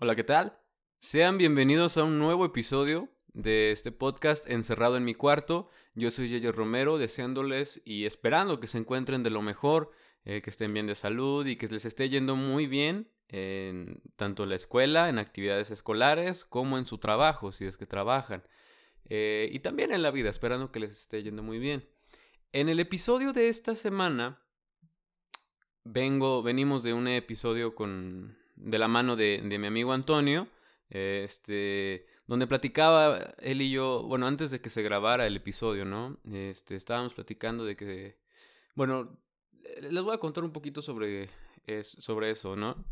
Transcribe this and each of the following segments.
Hola, ¿qué tal? Sean bienvenidos a un nuevo episodio de este podcast Encerrado en mi cuarto. Yo soy Yeyo Romero, deseándoles y esperando que se encuentren de lo mejor, eh, que estén bien de salud y que les esté yendo muy bien en tanto la escuela, en actividades escolares, como en su trabajo, si es que trabajan. Eh, y también en la vida, esperando que les esté yendo muy bien. En el episodio de esta semana, vengo, venimos de un episodio con, de la mano de, de mi amigo Antonio, este, donde platicaba él y yo, bueno, antes de que se grabara el episodio, ¿no? Este, estábamos platicando de que, bueno, les voy a contar un poquito sobre, sobre eso, ¿no?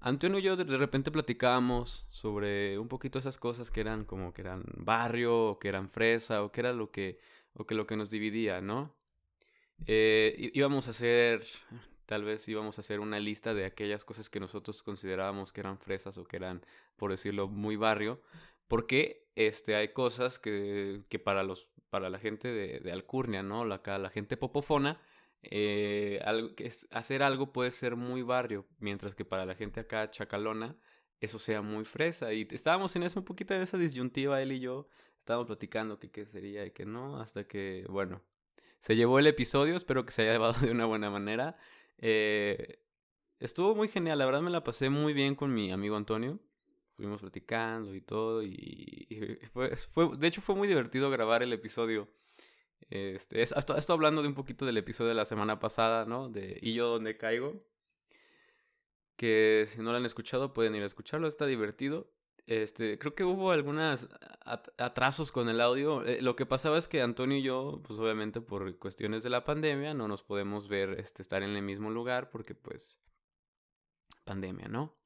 Antonio y yo de repente platicábamos sobre un poquito esas cosas que eran como que eran barrio, o que eran fresa, o que era lo que, o que lo que nos dividía, ¿no? Eh, íbamos a hacer, tal vez íbamos a hacer una lista de aquellas cosas que nosotros considerábamos que eran fresas o que eran, por decirlo, muy barrio, porque este, hay cosas que, que para, los, para la gente de, de Alcurnia, ¿no? La, la gente popofona, eh, hacer algo puede ser muy barrio, mientras que para la gente acá chacalona eso sea muy fresa. Y estábamos en eso un poquito de esa disyuntiva, él y yo, estábamos platicando qué sería y que no, hasta que, bueno, se llevó el episodio, espero que se haya llevado de una buena manera. Eh, estuvo muy genial, la verdad me la pasé muy bien con mi amigo Antonio. Estuvimos platicando y todo, y, fue, de hecho fue muy divertido grabar el episodio este, es, esto, hablando de un poquito del episodio de la semana pasada, ¿no? De Y yo donde caigo. Que si no lo han escuchado, pueden ir a escucharlo, está divertido. Este, creo que hubo algunos atrasos con el audio. Eh, lo que pasaba es que Antonio y yo, pues obviamente por cuestiones de la pandemia, no nos podemos ver, este, estar en el mismo lugar porque pues pandemia, ¿no?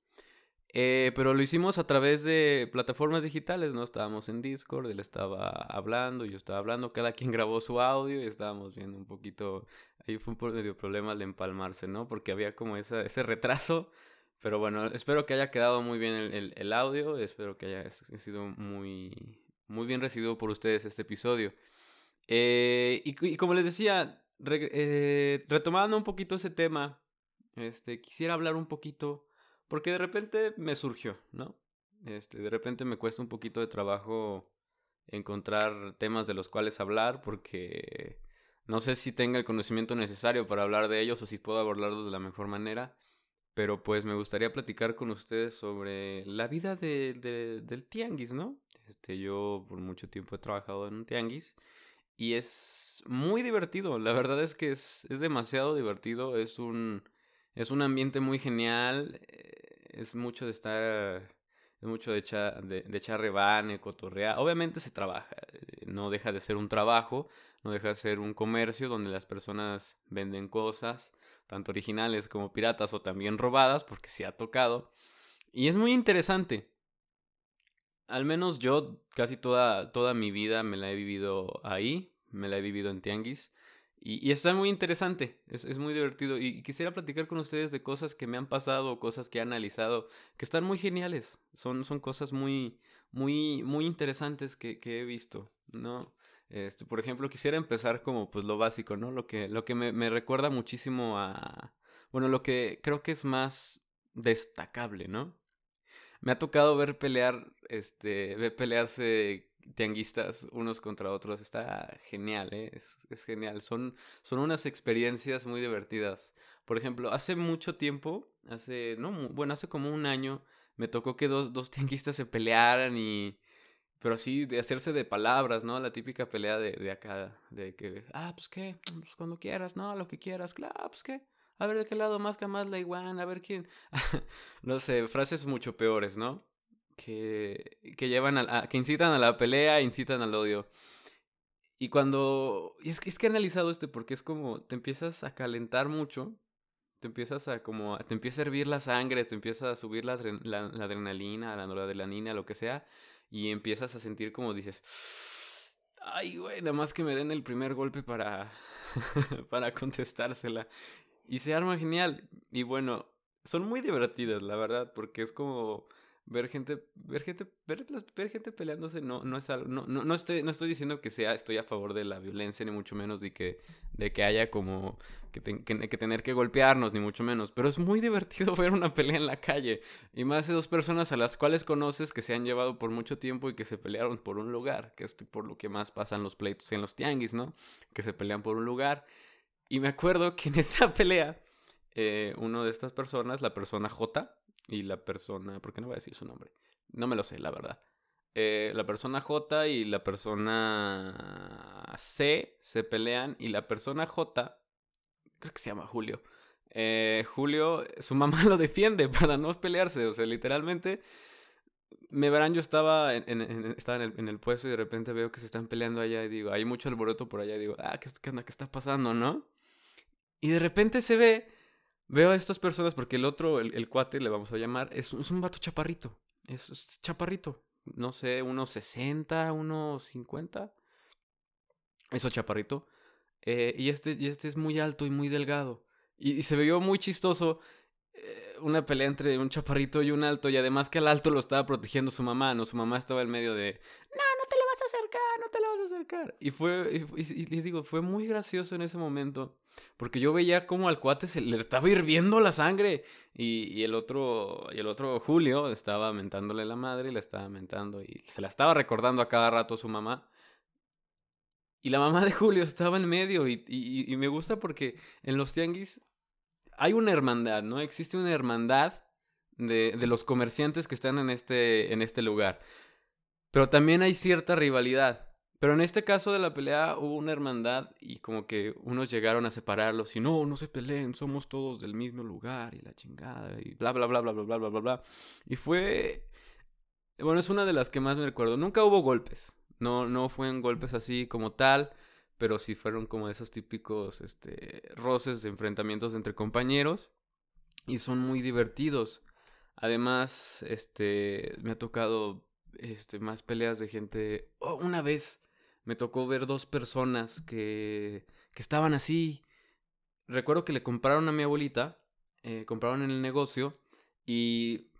Eh, pero lo hicimos a través de plataformas digitales, ¿no? Estábamos en Discord, él estaba hablando, yo estaba hablando, cada quien grabó su audio y estábamos viendo un poquito, ahí fue un medio problema de empalmarse, ¿no? Porque había como esa, ese retraso, pero bueno, espero que haya quedado muy bien el, el, audio, espero que haya sido muy, muy bien recibido por ustedes este episodio. Eh, y, como les decía, eh, retomando un poquito ese tema, este, quisiera hablar un poquito porque de repente me surgió, ¿no? Este, de repente me cuesta un poquito de trabajo encontrar temas de los cuales hablar porque no sé si tenga el conocimiento necesario para hablar de ellos o si puedo abordarlos de la mejor manera. Pero pues me gustaría platicar con ustedes sobre la vida de, de, del tianguis, ¿no? Este, yo por mucho tiempo he trabajado en un tianguis y es muy divertido. La verdad es que es, es demasiado divertido. Es un, es un ambiente muy genial es mucho de estar, es mucho de echar, de, de echar rebane, cotorrear. Obviamente se trabaja, eh, no deja de ser un trabajo, no deja de ser un comercio donde las personas venden cosas, tanto originales como piratas o también robadas, porque se ha tocado. Y es muy interesante. Al menos yo casi toda, toda mi vida me la he vivido ahí, me la he vivido en Tianguis. Y, está muy interesante, es, es, muy divertido. Y quisiera platicar con ustedes de cosas que me han pasado, cosas que he analizado, que están muy geniales. Son, son cosas muy, muy, muy interesantes que he visto, ¿no? Este, por ejemplo, quisiera empezar como pues lo básico, ¿no? Lo que, lo que me, me recuerda muchísimo a. Bueno, lo que creo que es más destacable, ¿no? Me ha tocado ver pelear, este, ver pelearse tianguistas unos contra otros. Está genial, ¿eh? es, es, genial. Son, son unas experiencias muy divertidas. Por ejemplo, hace mucho tiempo, hace, no, bueno, hace como un año, me tocó que dos, dos tianguistas se pelearan y... Pero así, de hacerse de palabras, ¿no? La típica pelea de, de acá, de que, ah, pues qué, pues cuando quieras, ¿no? Lo que quieras, claro, pues qué. A ver de qué lado más que más la iguana, a ver quién. no sé, frases mucho peores, ¿no? que, que llevan a, que incitan a la pelea, incitan al odio. Y cuando, y es que, es que he analizado esto porque es como, te empiezas a calentar mucho, te empiezas a como, te empieza a hervir la sangre, te empieza a subir la, la, la adrenalina, la noradrenalina, lo que sea, y empiezas a sentir como dices, ay, güey, nada más que me den el primer golpe para, para contestársela. Y se arma genial. Y bueno, son muy divertidas, la verdad, porque es como ver gente, ver gente, ver, ver gente peleándose no, no es algo, no, no, no, estoy, no estoy diciendo que sea, estoy a favor de la violencia, ni mucho menos de que, de que haya como que, que, tener que golpearnos, ni mucho menos. Pero es muy divertido ver una pelea en la calle. Y más de dos personas a las cuales conoces que se han llevado por mucho tiempo y que se pelearon por un lugar, que es por lo que más pasan los pleitos en los tianguis, ¿no? Que se pelean por un lugar. Y me acuerdo que en esta pelea, eh, uno de estas personas, la persona J, y la persona, ¿por qué no voy a decir su nombre? No me lo sé, la verdad. Eh, la persona J y la persona C se pelean y la persona J, creo que se llama Julio. Eh, Julio, su mamá lo defiende para no pelearse, o sea, literalmente me verán, yo estaba en, estaba en, el, en puesto y de repente veo que se están peleando allá y digo, hay mucho alboroto por allá y digo, ah, ¿qué, qué, qué está pasando, no? Y de repente se ve Veo a estas personas porque el otro, el, cuate, le vamos a llamar, es, es un vato chaparrito. Es, chaparrito. No sé, unos 60, unos 50. Eso chaparrito. Eh, y, este, y este es muy alto y muy delgado. Y, se vio muy chistoso eh, una pelea entre un chaparrito y un alto. Y además que al alto lo estaba protegiendo su mamá, ¿no? Su mamá estaba en medio de, no, no te le vas a acercar, no te le vas a acercar. Y fue, y les digo, fue muy gracioso en ese momento. Porque yo veía como al cuate se le estaba hirviendo la sangre. Y, el otro, y el otro Julio estaba mentándole la madre y le estaba mentando. Y se la estaba recordando a cada rato a su mamá. Y la mamá de Julio estaba en medio. Y, y, me gusta porque en los tianguis hay una hermandad, ¿no? Existe una hermandad de, de los comerciantes que están en este, en este lugar. Pero también hay cierta rivalidad. Pero en este caso de la pelea hubo una hermandad y como que unos llegaron a separarlos y no, no se peleen, somos todos del mismo lugar y la chingada y bla, bla, bla, bla, bla, bla, bla, bla, bla. Y fue... Bueno, es una de las que más me recuerdo. Nunca hubo golpes. No, no fueron golpes así como tal, pero sí fueron como esos típicos este, roces de enfrentamientos entre compañeros y son muy divertidos. Además, este, me ha tocado este, más peleas de gente. Oh, una vez me tocó ver dos personas que, que estaban así. Recuerdo que le compraron a mi abuelita, eh, compraron en el negocio y,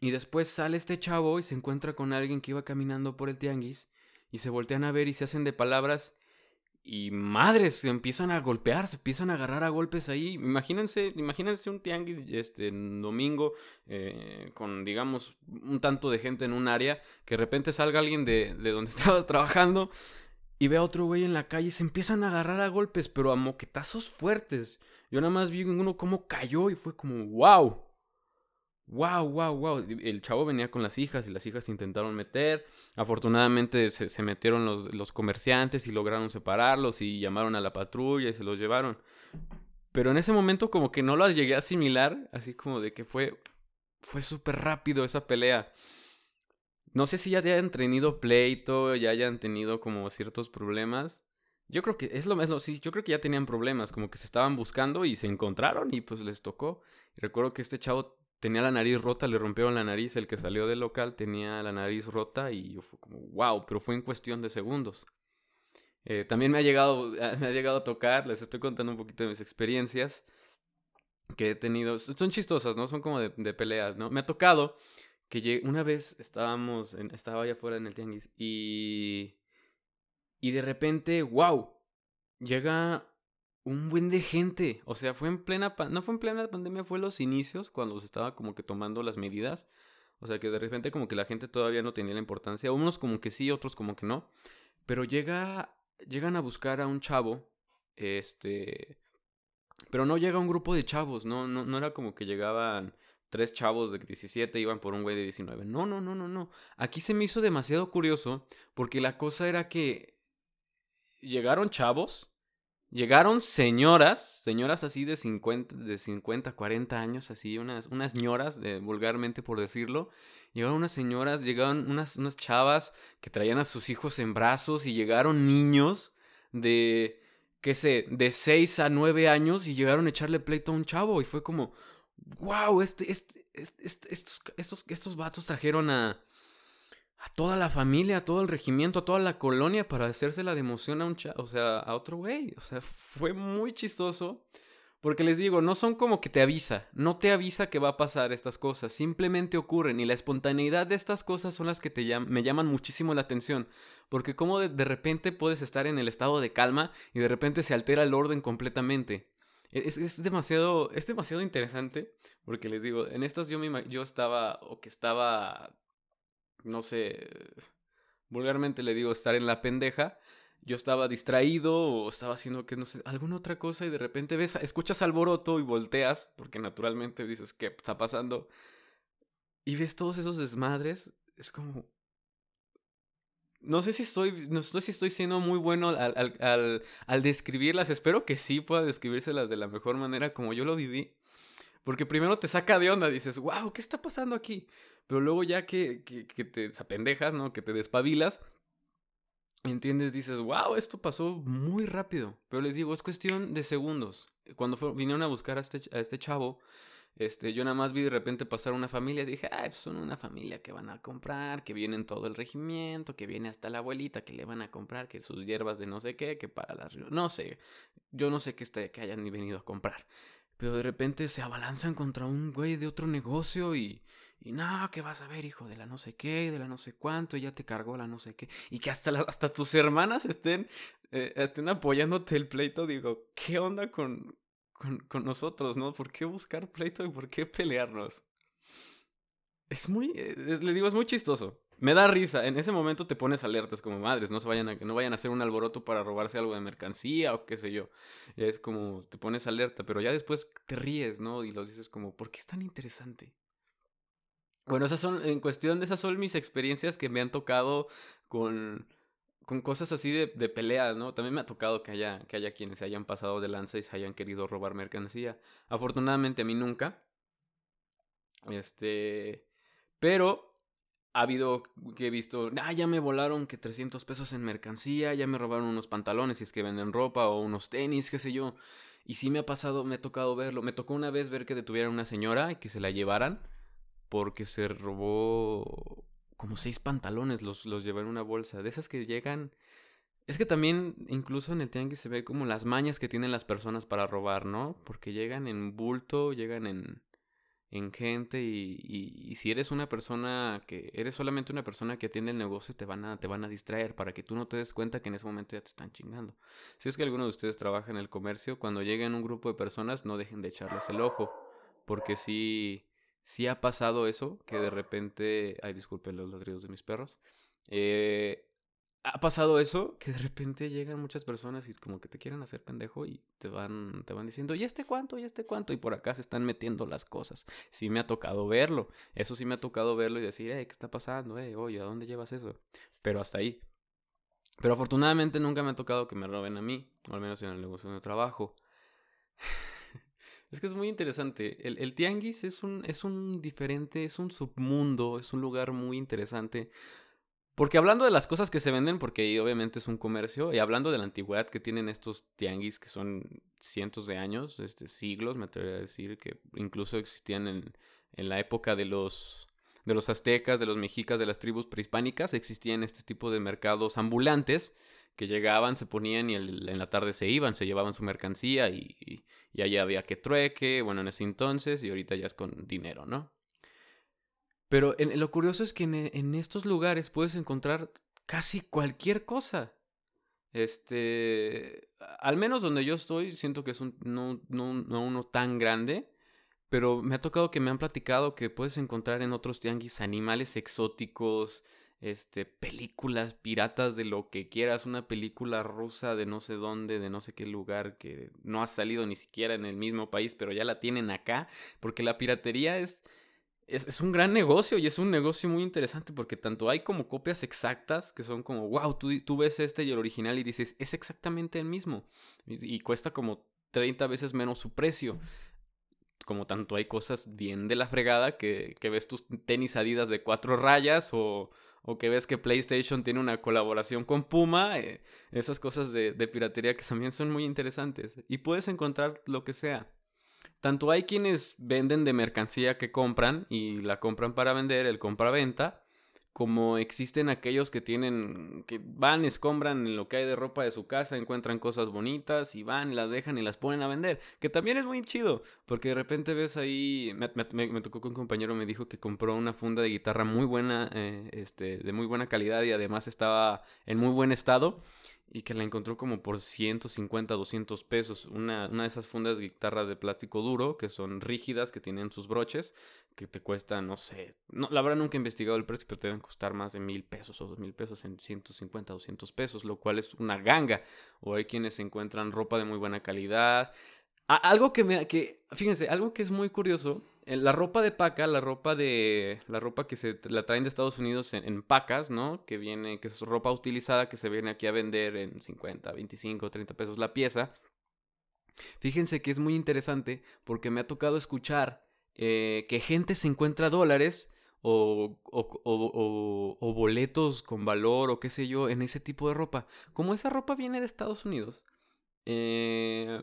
y después sale este chavo y se encuentra con alguien que iba caminando por el tianguis y se voltean a ver y se hacen de palabras y madres, se empiezan a golpear, se empiezan a agarrar a golpes ahí. Imagínense, imagínense un tianguis este domingo eh, con digamos un tanto de gente en un área, que de repente salga alguien de, de donde estabas trabajando y ve a otro güey en la calle se empiezan a agarrar a golpes, pero a moquetazos fuertes. Yo nada más vi uno como cayó y fue como wow. Wow, wow, wow. El chavo venía con las hijas y las hijas intentaron meter. Afortunadamente se, se metieron los, los, comerciantes y lograron separarlos y llamaron a la patrulla y se los llevaron. Pero en ese momento como que no las llegué a asimilar, así como de que fue, fue súper rápido esa pelea. No sé si ya hayan tenido pleito, ya hayan tenido como ciertos problemas. Yo creo que es lo mismo, sí, yo creo que ya tenían problemas, como que se estaban buscando y se encontraron y pues les tocó. recuerdo que este chavo tenía la nariz rota, le rompieron la nariz, el que salió del local tenía la nariz rota y yo fue como, wow, pero fue en cuestión de segundos. Eh, también me ha, llegado, me ha llegado a tocar, les estoy contando un poquito de mis experiencias que he tenido. Son chistosas, ¿no? Son como de, peleas, ¿no? Me ha tocado que una vez estábamos, en, estaba allá afuera en el tianguis y... Y de repente, wow, llega un buen de gente. O sea, fue en plena, no fue en plena pandemia, fue los inicios cuando se estaba como que tomando las medidas. O sea, que de repente como que la gente todavía no tenía la importancia. Unos como que sí, otros como que no. Pero llega, llegan a buscar a un chavo, este... Pero no llega un grupo de chavos, no, no, no era como que llegaban tres chavos de 17 iban por un güey de 19. No, no, no, no, no. Aquí se me hizo demasiado curioso porque la cosa era que llegaron chavos Llegaron señoras, señoras así de 50, de 50 40 años, así, unas, unas ñoras, vulgarmente por decirlo. Llegaron unas señoras, llegaron unas, unas chavas que traían a sus hijos en brazos y llegaron niños de, qué sé, de 6 a 9 años y llegaron a echarle pleito a un chavo y fue como, wow, este, este, este estos, estos, estos vatos trajeron a, a toda la familia, a todo el regimiento, a toda la colonia para hacerse la de emoción a un o sea, a otro güey. O sea, fue muy chistoso Porque les digo, no son como que te avisa, no te avisa que va a pasar estas cosas, simplemente ocurren y la espontaneidad de estas cosas son las que te me llaman muchísimo la atención, porque como de, repente puedes estar en el estado de calma y de repente se altera el orden completamente. E, es, demasiado, es demasiado interesante, porque les digo, en estas yo, me, yo estaba, o que estaba, no sé, vulgarmente le digo estar en la pendeja, yo estaba distraído o estaba haciendo que no sé, alguna otra cosa y de repente ves, escuchas alboroto y volteas, porque naturalmente dices, ¿qué está pasando? Y ves todos esos desmadres, es como... No sé si estoy, no sé si estoy siendo muy bueno al, al, al, al describirlas, espero que sí pueda describírselas de la mejor manera como yo lo viví. Porque primero te saca de onda, dices, wow, ¿qué está pasando aquí? Pero luego ya que, que, que te apendejas, ¿no? Que te despabilas, ¿Entiendes? Dices, wow, esto pasó muy rápido. Pero les digo, es cuestión de segundos. Cuando vinieron a buscar a este, a este chavo, este, yo nada más vi de repente pasar una familia dije, ay, pues son una familia que van a comprar, que vienen todo el regimiento, que viene hasta la abuelita, que le van a comprar, que sus hierbas de no sé qué, que para las... No sé, yo no sé qué este, que hayan ni venido a comprar. Pero de repente se abalanzan contra un güey de otro negocio y y no, que vas a ver, hijo de la no sé qué, de la no sé cuánto, y ya te cargó la no sé qué. Y que hasta, hasta tus hermanas estén, eh, estén apoyándote el pleito. Digo, ¿qué onda con, con, con, nosotros, no? ¿Por qué buscar pleito y por qué pelearnos? Es muy, eh, les digo, es muy chistoso. Me da risa. En ese momento te pones alertas como madres, no se vayan a, no vayan a hacer un alboroto para robarse algo de mercancía o qué sé yo. Es como te pones alerta, pero ya después te ríes, ¿no? Y lo dices como, ¿por qué es tan interesante? Bueno, esas son, en cuestión de esas son mis experiencias que me han tocado con, con cosas así de, de peleas, ¿no? También me ha tocado que haya, que haya quienes se hayan pasado de lanza y se hayan querido robar mercancía. Afortunadamente a mí nunca. Este, pero ha habido que he visto, ah, ya me volaron que 300 pesos en mercancía, ya me robaron unos pantalones si es que venden ropa o unos tenis, qué sé yo. Y sí me ha pasado, me ha tocado verlo. Me tocó una vez ver que detuvieran a una señora y que se la llevaran porque se robó como seis pantalones, los, los en una bolsa. De esas que llegan... Es que también, incluso en el tianguis se ve como las mañas que tienen las personas para robar, ¿no? Porque llegan en bulto, llegan en, en gente y, y, si eres una persona que eres solamente una persona que atiende el negocio te van a te van a distraer para que tú no te des cuenta que en ese momento ya te están chingando. Si es que alguno de ustedes trabaja en el comercio, cuando lleguen un grupo de personas no dejen de echarles el ojo, porque si si ha pasado eso, que de repente, ay, disculpen los ladridos de mis perros, eh, ha pasado eso, que de repente llegan muchas personas y como que te quieren hacer pendejo y te van, te van diciendo, ¿y este cuánto? ¿y este cuánto? Y por acá se están metiendo las cosas. Sí me ha tocado verlo, eso sí me ha tocado verlo y decir, ¿qué está pasando? Eh, oye, ¿a dónde llevas eso? Pero hasta ahí. Pero afortunadamente nunca me ha tocado que me roben a mí, o al menos en el negocio de trabajo. Es que es muy interesante. El, tianguis es un, es un diferente, es un submundo, es un lugar muy interesante. Porque hablando de las cosas que se venden, porque obviamente es un comercio, y hablando de la antigüedad que tienen estos tianguis, que son cientos de años, este, siglos, me atrevería a decir, que incluso existían en, en la época de los, de los aztecas, de los mexicas, de las tribus prehispánicas, existían este tipo de mercados ambulantes que llegaban, se ponían y en la tarde se iban, se llevaban su mercancía y, allá había que trueque, bueno, en ese entonces y ahorita ya es con dinero, ¿no? Pero en, lo curioso es que en, estos lugares puedes encontrar casi cualquier cosa. Este, al menos donde yo estoy, siento que es un, no, no, no uno tan grande, pero me ha tocado que me han platicado que puedes encontrar en otros tianguis animales exóticos, este, películas piratas de lo que quieras, una película rusa de no sé dónde, de no sé qué lugar, que no ha salido ni siquiera en el mismo país, pero ya la tienen acá, porque la piratería es, es, un gran negocio y es un negocio muy interesante porque tanto hay como copias exactas que son como, wow, tú, tú ves este y el original y dices, es exactamente el mismo, y, cuesta como 30 veces menos su precio. Como tanto hay cosas bien de la fregada que, que ves tus tenis adidas de cuatro rayas o, o que ves que PlayStation tiene una colaboración con Puma, eh, esas cosas de, piratería que también son muy interesantes. Y puedes encontrar lo que sea. Tanto hay quienes venden de mercancía que compran y la compran para vender, el compra-venta, como existen aquellos que tienen, que van, escombran lo que hay de ropa de su casa, encuentran cosas bonitas y van, las dejan y las ponen a vender, que también es muy chido, porque de repente ves ahí, me, me, tocó que un compañero me dijo que compró una funda de guitarra muy buena, eh, este, de muy buena calidad y además estaba en muy buen estado y que la encontró como por 150, 200 pesos. Una, una de esas fundas de guitarras de plástico duro, que son rígidas, que tienen sus broches, que te cuestan, no sé, no, la verdad nunca investigado el precio, pero te deben costar más de mil pesos o dos mil pesos en 150, 200 pesos, lo cual es una ganga. O hay quienes encuentran ropa de muy buena calidad. algo que me, que, fíjense, algo que es muy curioso la ropa de paca, la ropa de. La ropa que se la traen de Estados Unidos en, pacas, ¿no? Que viene, que es ropa utilizada que se viene aquí a vender en 50, 25, 30 pesos la pieza. Fíjense que es muy interesante porque me ha tocado escuchar eh, que gente se encuentra dólares o, o, o, o, boletos con valor o qué sé yo en ese tipo de ropa. Como esa ropa viene de Estados Unidos, eh,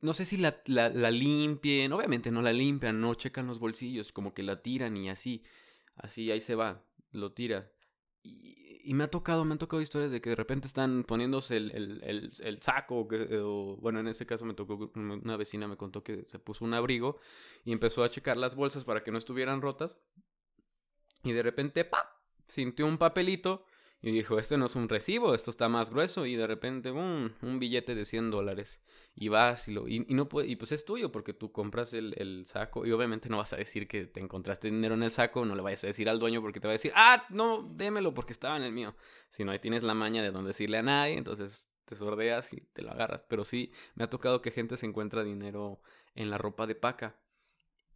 no sé si la, la, la, limpien, obviamente no la limpian, no checan los bolsillos, como que la tiran y así, así ahí se va, lo tiras. Y, me ha tocado, me han tocado historias de que de repente están poniéndose el, el, el, saco, o, bueno, en ese caso me tocó, una vecina me contó que se puso un abrigo y empezó a checar las bolsas para que no estuvieran rotas. Y de repente, ¡pa! Sintió un papelito y dijo, este no es un recibo, esto está más grueso. Y de repente, un billete de 100 dólares. Y vas y lo... Y, no puede, y pues es tuyo porque tú compras el, el, saco. Y obviamente no vas a decir que te encontraste dinero en el saco. No le vayas a decir al dueño porque te va a decir, ah, no, démelo porque estaba en el mío. Si no, ahí tienes la maña de no decirle a nadie. Entonces te sordeas y te lo agarras. Pero sí, me ha tocado que gente se encuentra dinero en la ropa de paca.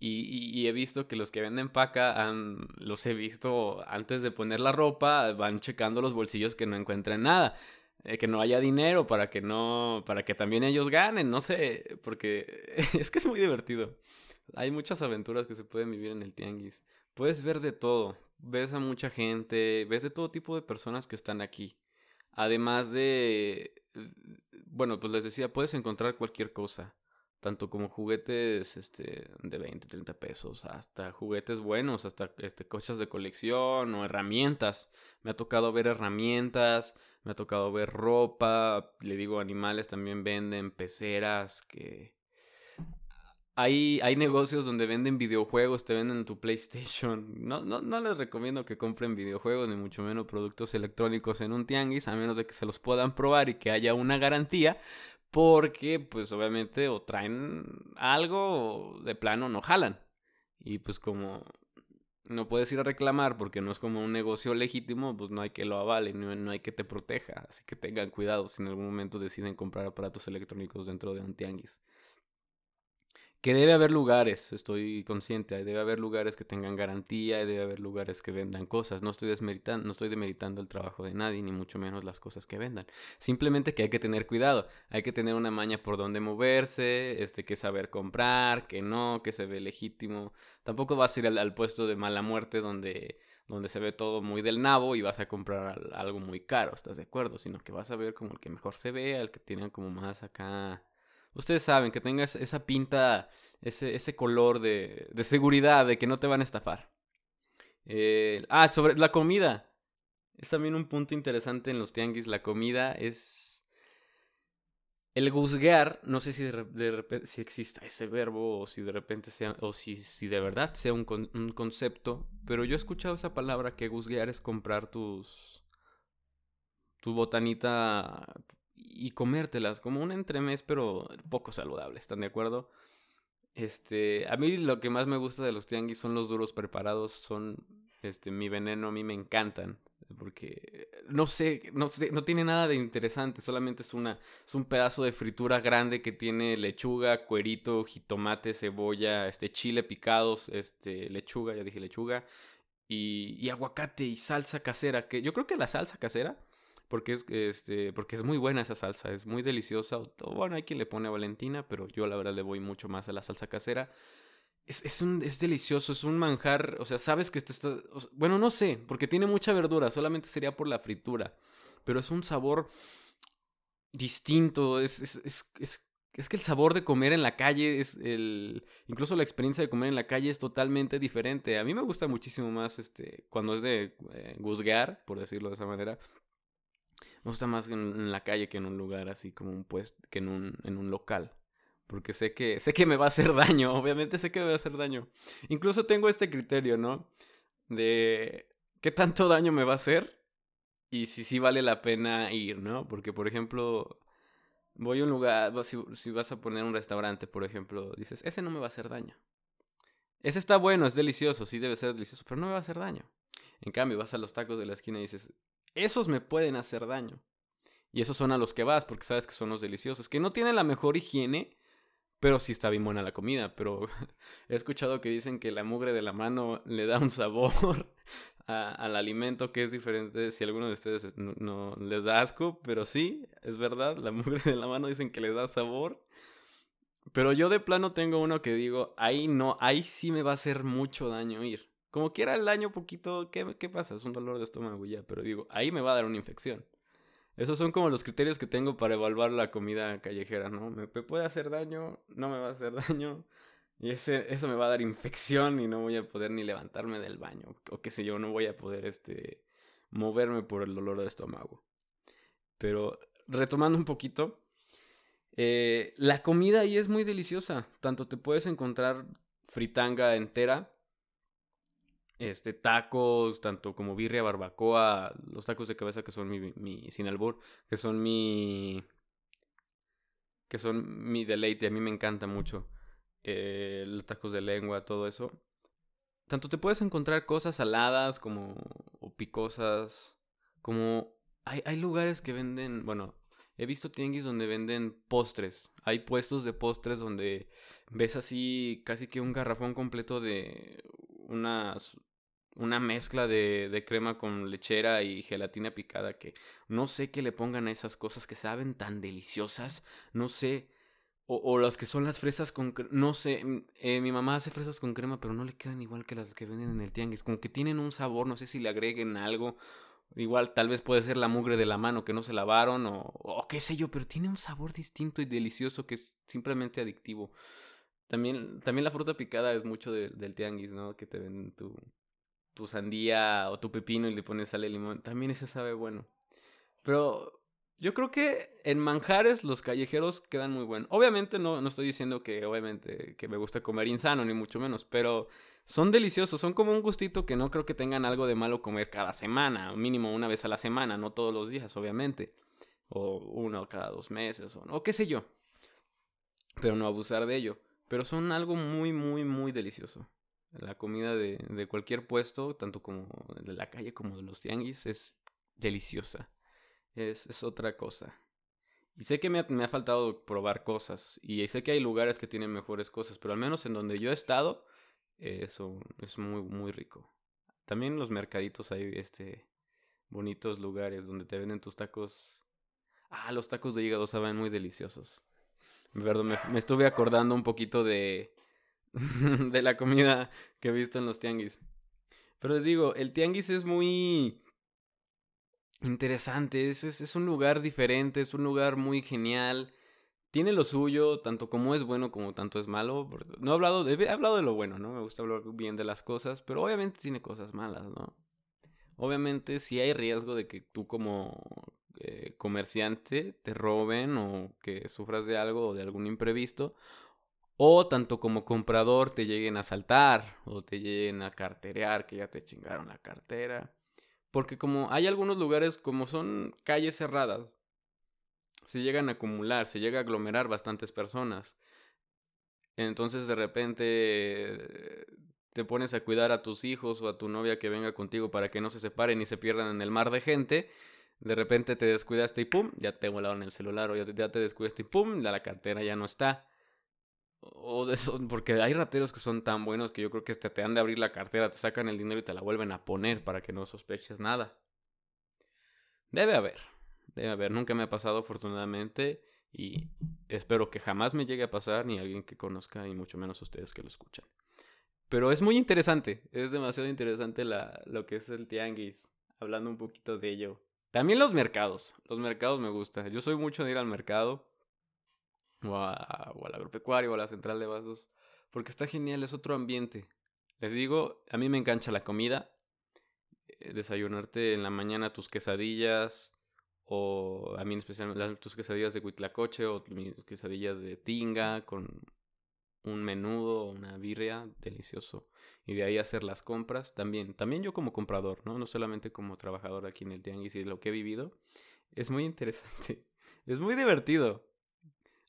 Y, he visto que los que venden paca, han, los he visto antes de poner la ropa, van checando los bolsillos que no encuentren nada. Eh, que no haya dinero para que no, para que también ellos ganen, no sé, porque es que es muy divertido. Hay muchas aventuras que se pueden vivir en el tianguis. Puedes ver de todo, ves a mucha gente, ves de todo tipo de personas que están aquí. Además de, bueno, pues les decía, puedes encontrar cualquier cosa tanto como juguetes este, de 20, 30 pesos, hasta juguetes buenos, hasta este, coches de colección o herramientas. Me ha tocado ver herramientas, me ha tocado ver ropa, le digo animales también venden peceras que... Hay, hay negocios donde venden videojuegos, te venden tu PlayStation. No, no, no les recomiendo que compren videojuegos, ni mucho menos productos electrónicos en un tianguis, a menos de que se los puedan probar y que haya una garantía porque pues obviamente o traen algo o de plano no jalan. Y pues como no puedes ir a reclamar porque no es como un negocio legítimo, pues no hay que lo avale, no, no hay que te proteja. Así que tengan cuidado si en algún momento deciden comprar aparatos electrónicos dentro de un tianguis que debe haber lugares, estoy consciente, debe haber lugares que tengan garantía, debe haber lugares que vendan cosas. No estoy desmeritando, no estoy demeritando el trabajo de nadie, ni mucho menos las cosas que vendan. Simplemente que hay que tener cuidado, hay que tener una maña por donde moverse, este, que saber comprar, que no, que se ve legítimo. Tampoco vas a ir al, puesto de mala muerte donde donde se ve todo muy del nabo y vas a comprar algo muy caro, ¿estás de acuerdo? Sino que vas a ver como el que mejor se ve, el que tiene como más acá ustedes saben, que tengas esa pinta, ese, ese color de, de seguridad, de que no te van a estafar. Eh, ah, sobre la comida. Es también un punto interesante en los tianguis. La comida es... El guzguear, no sé si de, repente si exista ese verbo o si de repente sea, o si, si de verdad sea un, un, concepto, pero yo he escuchado esa palabra que guzguear es comprar tus, tu botanita y comértelas como un entremés, pero poco saludable, ¿están de acuerdo? Este, a mí lo que más me gusta de los tianguis son los duros preparados, son este mi veneno, a mí me encantan, porque no sé, no no tiene nada de interesante, solamente es una es un pedazo de fritura grande que tiene lechuga, cuerito, jitomate, cebolla, este chile picados, este lechuga, ya dije lechuga y, y aguacate y salsa casera, que yo creo que la salsa casera porque es, este, porque es muy buena esa salsa, es muy deliciosa. bueno, hay quien le pone a Valentina, pero yo la verdad le voy mucho más a la salsa casera. Es, es, un, es delicioso, es un manjar, o sea, sabes que está... bueno, no sé, porque tiene mucha verdura, solamente sería por la fritura, pero es un sabor distinto, es, es, es, es que el sabor de comer en la calle es el incluso la experiencia de comer en la calle es totalmente diferente. A mí me gusta muchísimo más este cuando es de eh, por decirlo de esa manera. Me gusta más en, la calle que en un lugar así como un puesto que en un en un local, porque sé que sé que me va a hacer daño, obviamente sé que me va a hacer daño. Incluso tengo este criterio, ¿no? De qué tanto daño me va a hacer y si sí vale la pena ir, ¿no? Porque por ejemplo, voy a un lugar, si, vas a poner un restaurante, por ejemplo, dices, ese no me va a hacer daño. Ese está bueno, es delicioso, sí debe ser delicioso, pero no me va a hacer daño. En cambio, vas a los tacos de la esquina y dices, esos me pueden hacer daño. Y esos son a los que vas porque sabes que son los deliciosos, que no tienen la mejor higiene, pero sí está bien buena la comida. Pero he escuchado que dicen que la mugre de la mano le da un sabor al alimento que es diferente si alguno de ustedes no, les da asco, pero sí, es verdad, la mugre de la mano dicen que le da sabor. Pero yo de plano tengo uno que digo, ahí no, ahí sí me va a hacer mucho daño ir. Como quiera el daño poquito, ¿qué, ¿qué pasa? Es un dolor de estómago ya, pero digo, ahí me va a dar una infección. Esos son como los criterios que tengo para evaluar la comida callejera, ¿no? ¿Me puede hacer daño? ¿No me va a hacer daño? Y ese, eso me va a dar infección y no voy a poder ni levantarme del baño. O qué sé yo, no voy a poder este, moverme por el dolor de estómago. Pero retomando un poquito, eh, la comida ahí es muy deliciosa. Tanto te puedes encontrar fritanga entera, este, tacos, tanto como birria, barbacoa, los tacos de cabeza que son mi, mi sin albur, que son mi, que son mi deleite, a mí me encanta mucho eh, los tacos de lengua, todo eso. Tanto te puedes encontrar cosas saladas como o picosas, como hay, hay lugares que venden, bueno, he visto tianguis donde venden postres. Hay puestos de postres donde ves así casi que un garrafón completo de unas una mezcla de, de, crema con lechera y gelatina picada que no sé qué le pongan a esas cosas que saben tan deliciosas. No sé o, o las que son las fresas con no sé, mm, eh, mi mamá hace fresas con crema, pero no le quedan igual que las que venden en el tianguis, como que tienen un sabor, no sé si le agreguen algo, igual tal vez puede ser la mugre de la mano que no se lavaron o, qué sé yo, pero tiene un sabor distinto y delicioso que es simplemente adictivo. También, también la fruta picada es mucho del tianguis, ¿no? Que te venden tu, tu sandía o tu pepino y le pones sal limón. También ese sabe bueno. Pero yo creo que en manjares los callejeros quedan muy buenos. Obviamente no, no estoy diciendo que obviamente que me gusta comer insano, ni mucho menos, pero son deliciosos, son como un gustito que no creo que tengan algo de malo comer cada semana, mínimo una vez a la semana, no todos los días, obviamente. O uno cada dos meses, o, o qué sé yo. Pero no abusar de ello. Pero son algo muy, muy, muy delicioso. La comida de, de cualquier puesto, tanto como de la calle como de los tianguis, es deliciosa es, es otra cosa. Y sé que me ha, me ha, faltado probar cosas. Y sé que hay lugares que tienen mejores cosas. Pero al menos en donde yo he estado, eso es muy, muy rico. También los mercaditos hay este bonitos lugares donde te venden tus tacos. Ah, los tacos de hígado saben muy deliciosos. Perdón, me, me estuve acordando un poquito de, de la comida que he visto en los tianguis. Pero les digo, el tianguis es muy interesante, es, es, un lugar diferente, es un lugar muy genial. Tiene lo suyo, tanto como es bueno como tanto es malo. No he hablado, de, he hablado de lo bueno, ¿no? Me gusta hablar bien de las cosas, pero obviamente tiene cosas malas, ¿no? Obviamente sí hay riesgo de que tú como eh, comerciante te roben o que sufras de algo o de algún imprevisto. O tanto como comprador te lleguen a asaltar o te lleguen a carterear, que ya te chingaron la cartera. Porque como hay algunos lugares, como son calles cerradas, se llegan a acumular, se llega a aglomerar bastantes personas. Entonces de repente te pones a cuidar a tus hijos o a tu novia que venga contigo para que no se separen y se pierdan en el mar de gente. De repente te descuidaste y pum, ya te volaron el celular o ya te descuidaste y pum, la cartera ya no está. O de eso, porque hay rateros que son tan buenos que yo creo que este te han de abrir la cartera, te sacan el dinero y te la vuelven a poner para que no sospeches nada. Debe haber, debe haber. Nunca me ha pasado afortunadamente y espero que jamás me llegue a pasar ni alguien que conozca y mucho menos ustedes que lo escuchan. Pero es muy interesante, es demasiado interesante la, lo que es el tianguis, hablando un poquito de ello. También los mercados, los mercados me gustan. Yo soy mucho de ir al mercado o, a, o al agropecuario o a la central de vasos, porque está genial, es otro ambiente. Les digo, a mí me engancha la comida, eh, desayunarte en la mañana tus quesadillas, o a mí especialmente tus quesadillas de huitlacoche o mis quesadillas de tinga con un menudo una birria delicioso. Y de ahí hacer las compras también. También yo como comprador no no solamente como trabajador aquí en el tianguis y lo que he vivido. Es muy interesante. Es muy divertido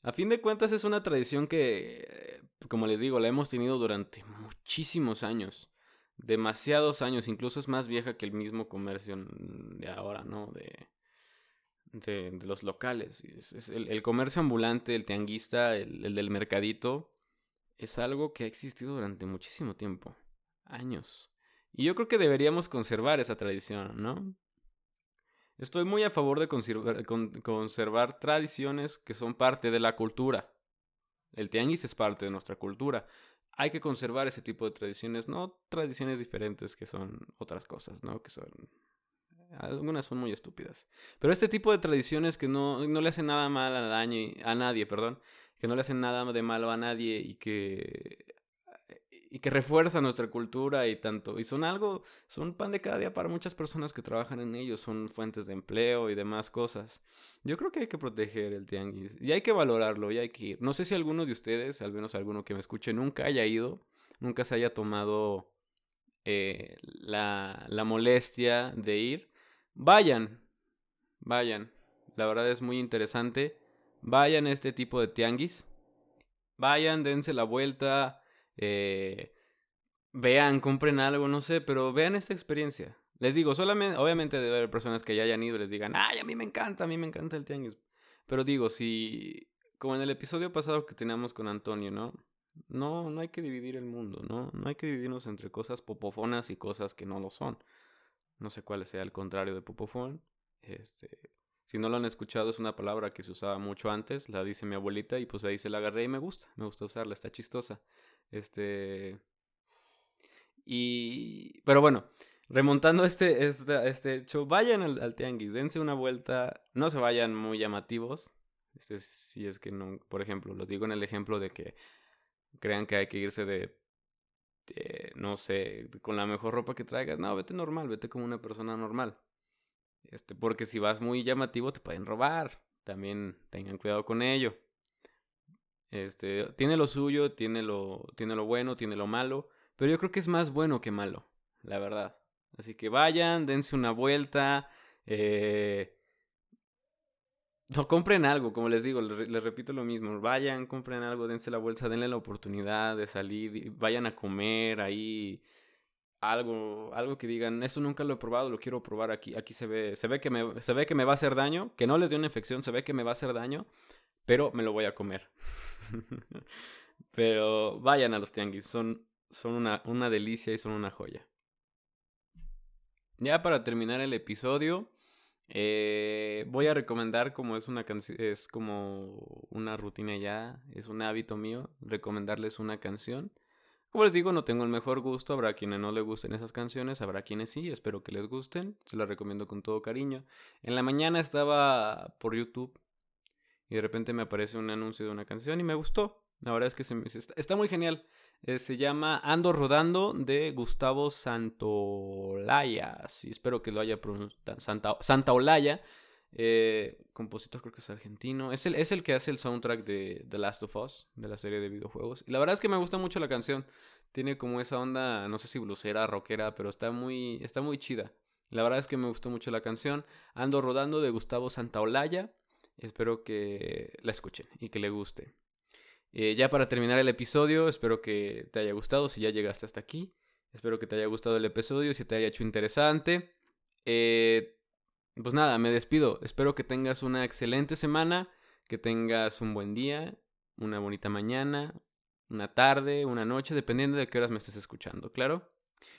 a fin de cuentas es una tradición que como les digo la hemos tenido durante muchísimos años demasiados años incluso es más vieja que el mismo comercio de ahora no de de, los locales. Es, el, comercio ambulante, el tianguista, el, del mercadito, es algo que ha existido durante muchísimo tiempo, años. Y yo creo que deberíamos conservar esa tradición, ¿no? Estoy muy a favor de conservar, tradiciones que son parte de la cultura. El tianguis es parte de nuestra cultura. Hay que conservar ese tipo de tradiciones, no tradiciones diferentes que son otras cosas, ¿no? Que son algunas son muy estúpidas. Pero este tipo de tradiciones que no, no le hacen nada mal a, daño, a nadie, perdón, que no le hacen nada de malo a nadie y que y que refuerzan nuestra cultura y tanto y son algo son pan de cada día para muchas personas que trabajan en ellos son fuentes de empleo y demás cosas yo creo que hay que proteger el tianguis y hay que valorarlo y hay que ir no sé si alguno de ustedes al menos alguno que me escuche nunca haya ido nunca se haya tomado eh, la, la molestia de ir Vayan, vayan. La verdad es muy interesante. Vayan a este tipo de tianguis. Vayan, dense la vuelta. Eh, vean, compren algo, no sé, pero vean esta experiencia. Les digo, solamente, obviamente debe haber personas que ya hayan ido y les digan, ay, a mí me encanta, a mí me encanta el tianguis. Pero digo, si, como en el episodio pasado que teníamos con Antonio, ¿no? No, no hay que dividir el mundo, ¿no? No hay que dividirnos entre cosas popofonas y cosas que no lo son. No sé cuál sea el contrario de popofón. Este, si no lo han escuchado, es una palabra que se usaba mucho antes, la dice mi abuelita y pues ahí se la agarré y me gusta, me gusta usarla, está chistosa. Este y pero bueno, remontando este este, este hecho, vayan al, tianguis, dense una vuelta, no se vayan muy llamativos. Este si es que no, por ejemplo, lo digo en el ejemplo de que crean que hay que irse de este, no sé, con la mejor ropa que traigas. No, vete normal, vete como una persona normal. Este, porque si vas muy llamativo te pueden robar. También tengan cuidado con ello. Este, tiene lo suyo, tiene lo, tiene lo bueno, tiene lo malo. Pero yo creo que es más bueno que malo, la verdad. Así que vayan, dense una vuelta. Eh, no compren algo, como les digo, les, repito lo mismo. Vayan, compren algo, dense la bolsa, denle la oportunidad de salir, vayan a comer ahí algo, algo que digan, esto nunca lo he probado, lo quiero probar aquí. Aquí se ve, se ve que me, se ve que me va a hacer daño, que no les dé una infección, se ve que me va a hacer daño, pero me lo voy a comer. pero vayan a los tianguis, son, son una, una delicia y son una joya. Ya para terminar el episodio, eh, voy a recomendar como es una canción, es como una rutina ya, es un hábito mío, recomendarles una canción. Como les digo, no tengo el mejor gusto, habrá quienes no les gusten esas canciones, habrá quienes sí, espero que les gusten, se las recomiendo con todo cariño. En la mañana estaba por YouTube y de repente me aparece un anuncio de una canción y me gustó. La verdad es que se está muy genial. Eh, se llama Ando Rodando de Gustavo Santolaya. Sí, espero que lo haya pronunciado. Santa, Santaolalla. Eh, compositor creo que es argentino. Es el, es el que hace el soundtrack de The Last of Us, de la serie de videojuegos. Y la verdad es que me gusta mucho la canción. Tiene como esa onda, no sé si blusera, rockera, pero está muy, está muy chida. La verdad es que me gustó mucho la canción. Ando rodando de Gustavo Santaolalla. Espero que la escuchen y que le guste. Eh, ya para terminar el episodio, espero que te haya gustado si ya llegaste hasta aquí. Espero que te haya gustado el episodio, si te haya hecho interesante. Eh, pues nada, me despido. Espero que tengas una excelente semana, que tengas un buen día, una bonita mañana, una tarde, una noche, dependiendo de qué horas me estés escuchando, claro.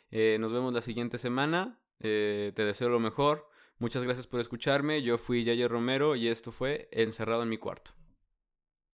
Eh, nos vemos la siguiente semana. te deseo lo mejor. Muchas gracias por escucharme. Yo fui Yayo Romero y esto fue Encerrado en mi cuarto.